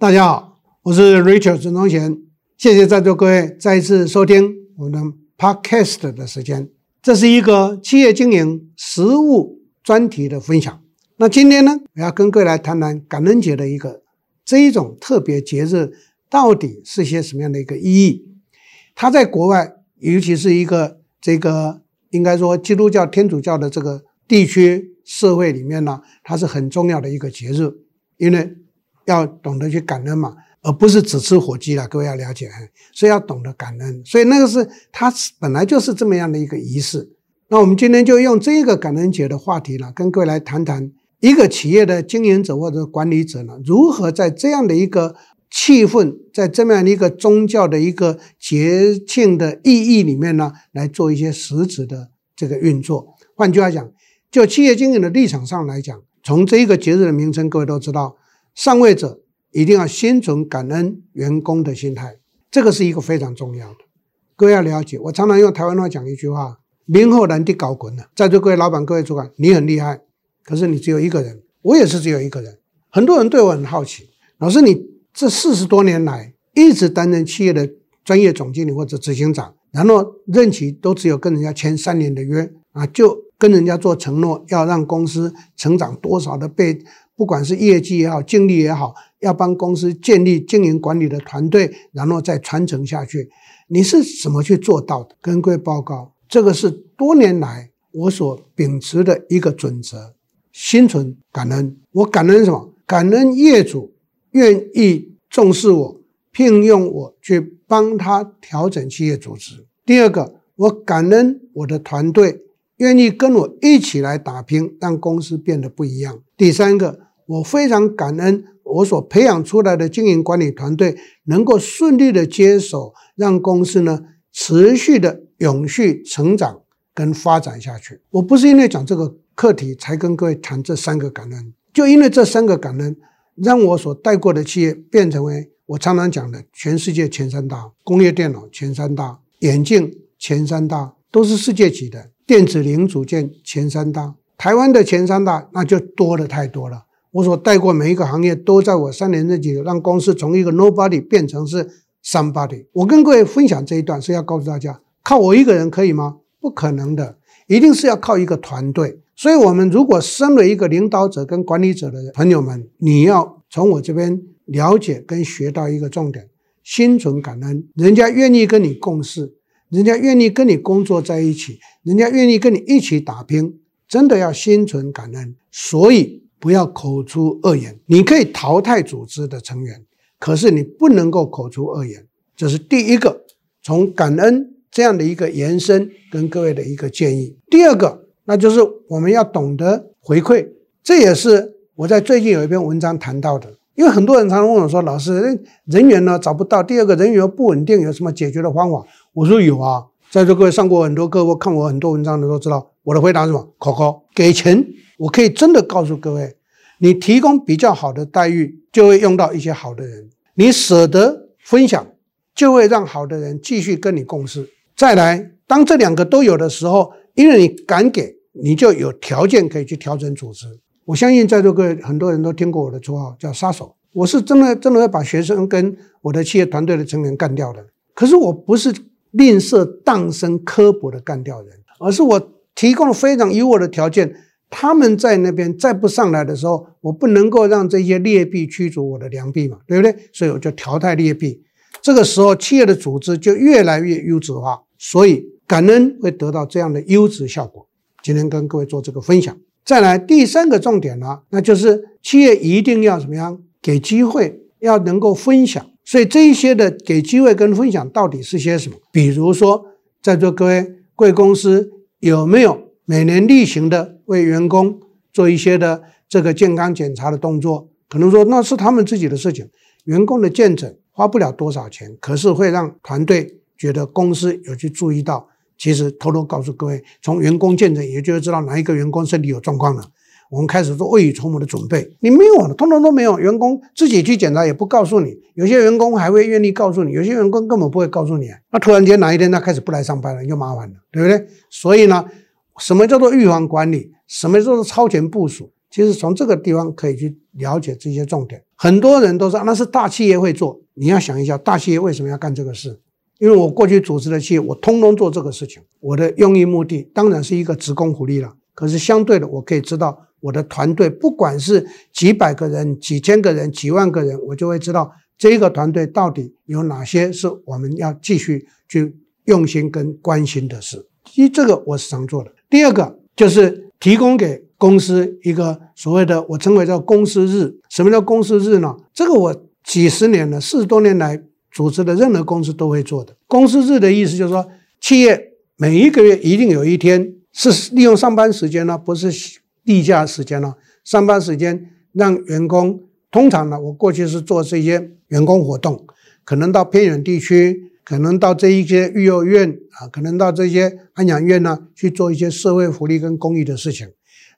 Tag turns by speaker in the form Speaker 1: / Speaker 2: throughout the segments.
Speaker 1: 大家好，我是 Richard 陈宗贤，谢谢在座各位再一次收听我们的 Podcast 的时间。这是一个企业经营实务专题的分享。那今天呢，我要跟各位来谈谈感恩节的一个这一种特别节日到底是些什么样的一个意义？它在国外，尤其是一个这个应该说基督教、天主教的这个地区社会里面呢，它是很重要的一个节日，因为。要懂得去感恩嘛，而不是只吃火鸡了。各位要了解，所以要懂得感恩。所以那个是它本来就是这么样的一个仪式。那我们今天就用这一个感恩节的话题呢，跟各位来谈谈一个企业的经营者或者管理者呢，如何在这样的一个气氛，在这么样的一个宗教的一个节庆的意义里面呢，来做一些实质的这个运作。换句话讲，就企业经营的立场上来讲，从这一个节日的名称，各位都知道。上位者一定要心存感恩员工的心态，这个是一个非常重要的。各位要了解，我常常用台湾话讲一句话：“明后难的搞滚了。”在座各位老板、各位主管，你很厉害，可是你只有一个人，我也是只有一个人。很多人对我很好奇，老师，你这四十多年来一直担任企业的专业总经理或者执行长，然后任期都只有跟人家签三年的约啊，就跟人家做承诺，要让公司成长多少的倍。不管是业绩也好，净利也好，要帮公司建立经营管理的团队，然后再传承下去。你是怎么去做到的？跟各位报告，这个是多年来我所秉持的一个准则：心存感恩。我感恩什么？感恩业主愿意重视我，聘用我去帮他调整企业组织。第二个，我感恩我的团队愿意跟我一起来打拼，让公司变得不一样。第三个。我非常感恩我所培养出来的经营管理团队能够顺利的接手，让公司呢持续的永续成长跟发展下去。我不是因为讲这个课题才跟各位谈这三个感恩，就因为这三个感恩，让我所带过的企业变成为我常常讲的全世界前三大工业电脑前三大眼镜前三大都是世界级的电子零组件前三大，台湾的前三大那就多了太多了。我所带过每一个行业，都在我三年任期让公司从一个 nobody 变成是 somebody。我跟各位分享这一段，是要告诉大家，靠我一个人可以吗？不可能的，一定是要靠一个团队。所以，我们如果身为一个领导者跟管理者的朋友们，你要从我这边了解跟学到一个重点：心存感恩，人家愿意跟你共事，人家愿意跟你工作在一起，人家愿意跟你一起打拼，真的要心存感恩。所以。不要口出恶言，你可以淘汰组织的成员，可是你不能够口出恶言。这是第一个，从感恩这样的一个延伸跟各位的一个建议。第二个，那就是我们要懂得回馈，这也是我在最近有一篇文章谈到的。因为很多人常常问我说：“老师，人员呢找不到，第二个人员不稳定，有什么解决的方法？”我说有啊，在座各位上过很多课或看我很多文章的都知道，我的回答是什么？考考给钱。我可以真的告诉各位，你提供比较好的待遇，就会用到一些好的人；你舍得分享，就会让好的人继续跟你共事。再来，当这两个都有的时候，因为你敢给，你就有条件可以去调整组织。我相信在座各位很多人都听过我的绰号叫杀手，我是真的真的会把学生跟我的企业团队的成员干掉的。可是我不是吝啬、当生、刻薄的干掉人，而是我提供了非常优渥的条件。他们在那边再不上来的时候，我不能够让这些劣币驱逐我的良币嘛，对不对？所以我就淘汰劣币。这个时候，企业的组织就越来越优质化，所以感恩会得到这样的优质效果。今天跟各位做这个分享。再来第三个重点呢，那就是企业一定要怎么样？给机会，要能够分享。所以这一些的给机会跟分享到底是些什么？比如说，在座各位贵公司有没有？每年例行的为员工做一些的这个健康检查的动作，可能说那是他们自己的事情。员工的健诊花不了多少钱，可是会让团队觉得公司有去注意到。其实偷偷告诉各位，从员工健诊也就会知道哪一个员工身体有状况了。我们开始做未雨绸缪的准备。你没有，通通都没有。员工自己去检查也不告诉你，有些员工还会愿意告诉你，有些员工根本不会告诉你。那突然间哪一天他开始不来上班了，就麻烦了，对不对？所以呢。什么叫做预防管理？什么叫做超前部署？其实从这个地方可以去了解这些重点。很多人都说那是大企业会做，你要想一下，大企业为什么要干这个事？因为我过去组织的企业，我通通做这个事情。我的用意目的当然是一个职工福利了，可是相对的，我可以知道我的团队，不管是几百个人、几千个人、几万个人，我就会知道这个团队到底有哪些是我们要继续去用心跟关心的事。一这个我是常做的。第二个就是提供给。公司一个所谓的我称为叫公司日，什么叫公司日呢？这个我几十年了，四十多年来组织的任何公司都会做的。公司日的意思就是说，企业每一个月一定有一天是利用上班时间呢，不是例假时间了，上班时间让员工，通常呢，我过去是做这些员工活动，可能到偏远地区。可能到这一些育幼院啊，可能到这些安养院呢，去做一些社会福利跟公益的事情。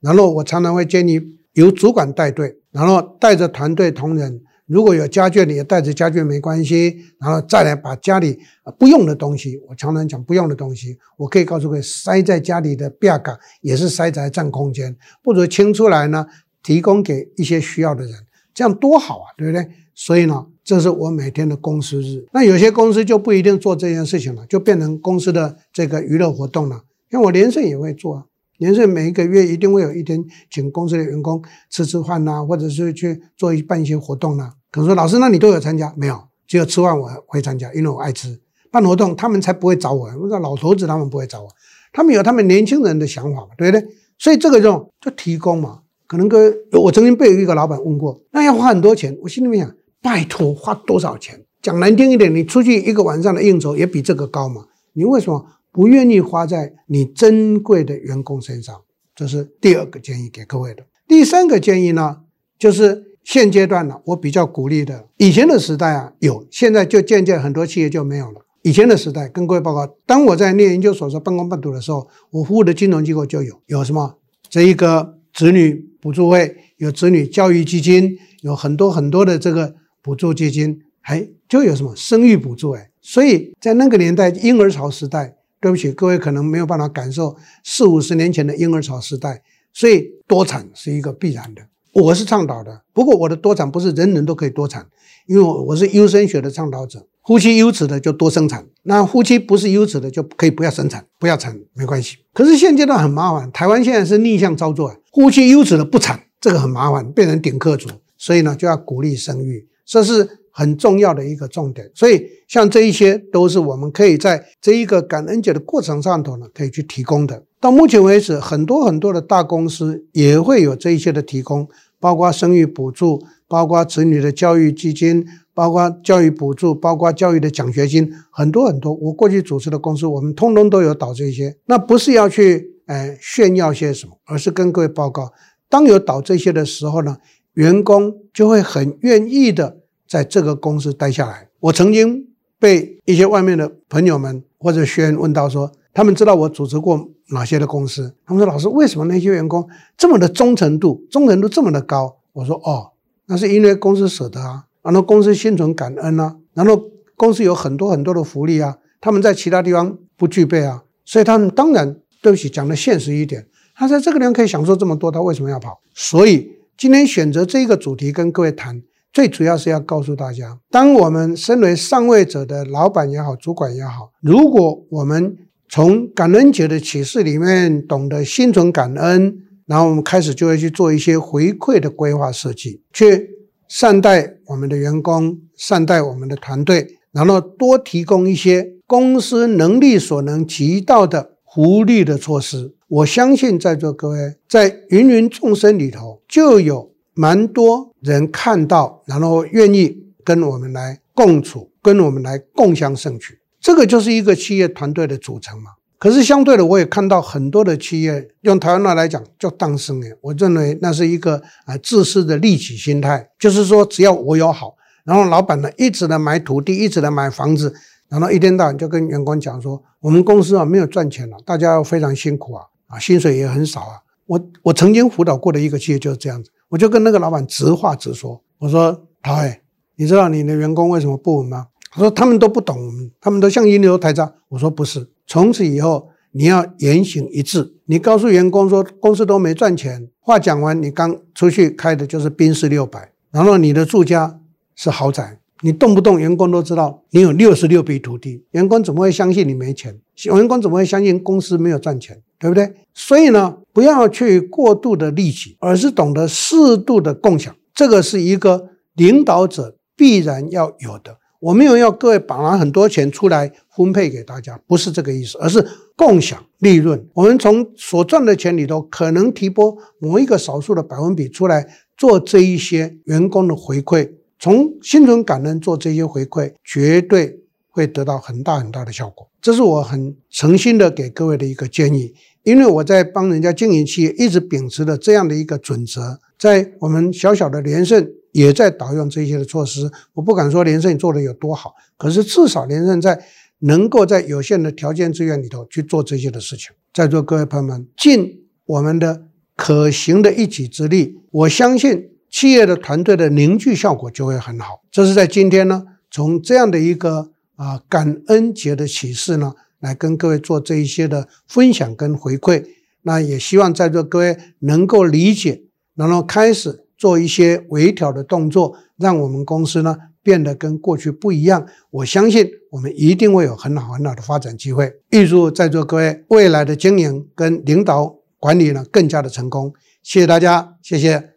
Speaker 1: 然后我常常会建议由主管带队，然后带着团队同仁，如果有家眷你也带着家眷没关系，然后再来把家里不用的东西，我常常讲不用的东西，我可以告诉各位，塞在家里的壁角也是塞在占空间，不如清出来呢，提供给一些需要的人，这样多好啊，对不对？所以呢。这是我每天的公司日。那有些公司就不一定做这件事情了，就变成公司的这个娱乐活动了。像我连胜也会做啊，年岁每一个月一定会有一天请公司的员工吃吃饭呐，或者是去做一办一些活动呐。可能说老师，那你都有参加没有？只有吃饭我会参加，因为我爱吃。办活动他们才不会找我，我说老头子他们不会找我，他们有他们年轻人的想法嘛，对不对？所以这个就就提供嘛。可能跟我曾经被一个老板问过，那要花很多钱，我心里面想。拜托，花多少钱？讲难听一点，你出去一个晚上的应酬也比这个高嘛？你为什么不愿意花在你珍贵的员工身上？这是第二个建议给各位的。第三个建议呢，就是现阶段呢，我比较鼓励的。以前的时代啊，有，现在就渐渐很多企业就没有了。以前的时代，跟各位报告，当我在念研究所说半工半读的时候，我服务的金融机构就有，有什么？这一个子女补助会，有子女教育基金，有很多很多的这个。补助基金还就有什么生育补助哎，所以在那个年代婴儿潮时代，对不起各位可能没有办法感受四五十年前的婴儿潮时代，所以多产是一个必然的。我是倡导的，不过我的多产不是人人都可以多产，因为我是优生学的倡导者，夫妻优质的就多生产，那夫妻不是优质的就可以不要生产，不要产没关系。可是现阶段很麻烦，台湾现在是逆向操作，夫妻优质的不产，这个很麻烦，变成顶客族，所以呢就要鼓励生育。这是很重要的一个重点，所以像这一些都是我们可以在这一个感恩节的过程上头呢，可以去提供的。到目前为止，很多很多的大公司也会有这一些的提供，包括生育补助，包括子女的教育基金，包括教育补助，包括教育的奖学金，很多很多。我过去主持的公司，我们通通都有导这些。那不是要去呃炫耀些什么，而是跟各位报告，当有导这些的时候呢，员工就会很愿意的在这个公司待下来。我曾经被一些外面的朋友们或者学员问到说，他们知道我主持过哪些的公司？他们说：“老师，为什么那些员工这么的忠诚度，忠诚度这么的高？”我说：“哦，那是因为公司舍得啊，然后公司心存感恩啊，然后公司有很多很多的福利啊，他们在其他地方不具备啊，所以他们当然对不起，讲的现实一点，他在这个地方可以享受这么多，他为什么要跑？所以。”今天选择这一个主题跟各位谈，最主要是要告诉大家，当我们身为上位者的老板也好，主管也好，如果我们从感恩节的启示里面懂得心存感恩，然后我们开始就会去做一些回馈的规划设计，去善待我们的员工，善待我们的团队，然后多提供一些公司能力所能及到的福利的措施。我相信在座各位在芸芸众生里头，就有蛮多人看到，然后愿意跟我们来共处，跟我们来共享盛举。这个就是一个企业团队的组成嘛。可是相对的，我也看到很多的企业，用台湾话来讲叫当生的，我认为那是一个啊自私的利己心态，就是说只要我有好，然后老板呢一直的买土地，一直的买房子，然后一天到晚就跟员工讲说，我们公司啊没有赚钱了，大家要非常辛苦啊。啊，薪水也很少啊！我我曾经辅导过的一个企业就是这样子，我就跟那个老板直话直说，我说：“陶伟，你知道你的员工为什么不稳吗？”他说：“他们都不懂，他们都像一流台渣。”我说：“不是，从此以后你要言行一致，你告诉员工说公司都没赚钱，话讲完，你刚出去开的就是宾士六百，然后你的住家是豪宅，你动不动员工都知道你有六十六笔土地，员工怎么会相信你没钱？员工怎么会相信公司没有赚钱？对不对？所以呢，不要去过度的利己，而是懂得适度的共享，这个是一个领导者必然要有的。我没有要各位把很多钱出来分配给大家，不是这个意思，而是共享利润。我们从所赚的钱里头，可能提拨某一个少数的百分比出来做这一些员工的回馈，从心存感恩做这些回馈，绝对会得到很大很大的效果。这是我很诚心的给各位的一个建议，因为我在帮人家经营企业，一直秉持了这样的一个准则，在我们小小的连胜。也在导用这些的措施，我不敢说连胜做的有多好，可是至少连胜在能够在有限的条件资源里头去做这些的事情。在座各位朋友们，尽我们的可行的一己之力，我相信企业的团队的凝聚效果就会很好。这是在今天呢，从这样的一个啊感恩节的启示呢，来跟各位做这一些的分享跟回馈。那也希望在座各位能够理解，然后开始。做一些微调的动作，让我们公司呢变得跟过去不一样。我相信我们一定会有很好很好的发展机会。预祝在座各位未来的经营跟领导管理呢更加的成功。谢谢大家，谢谢。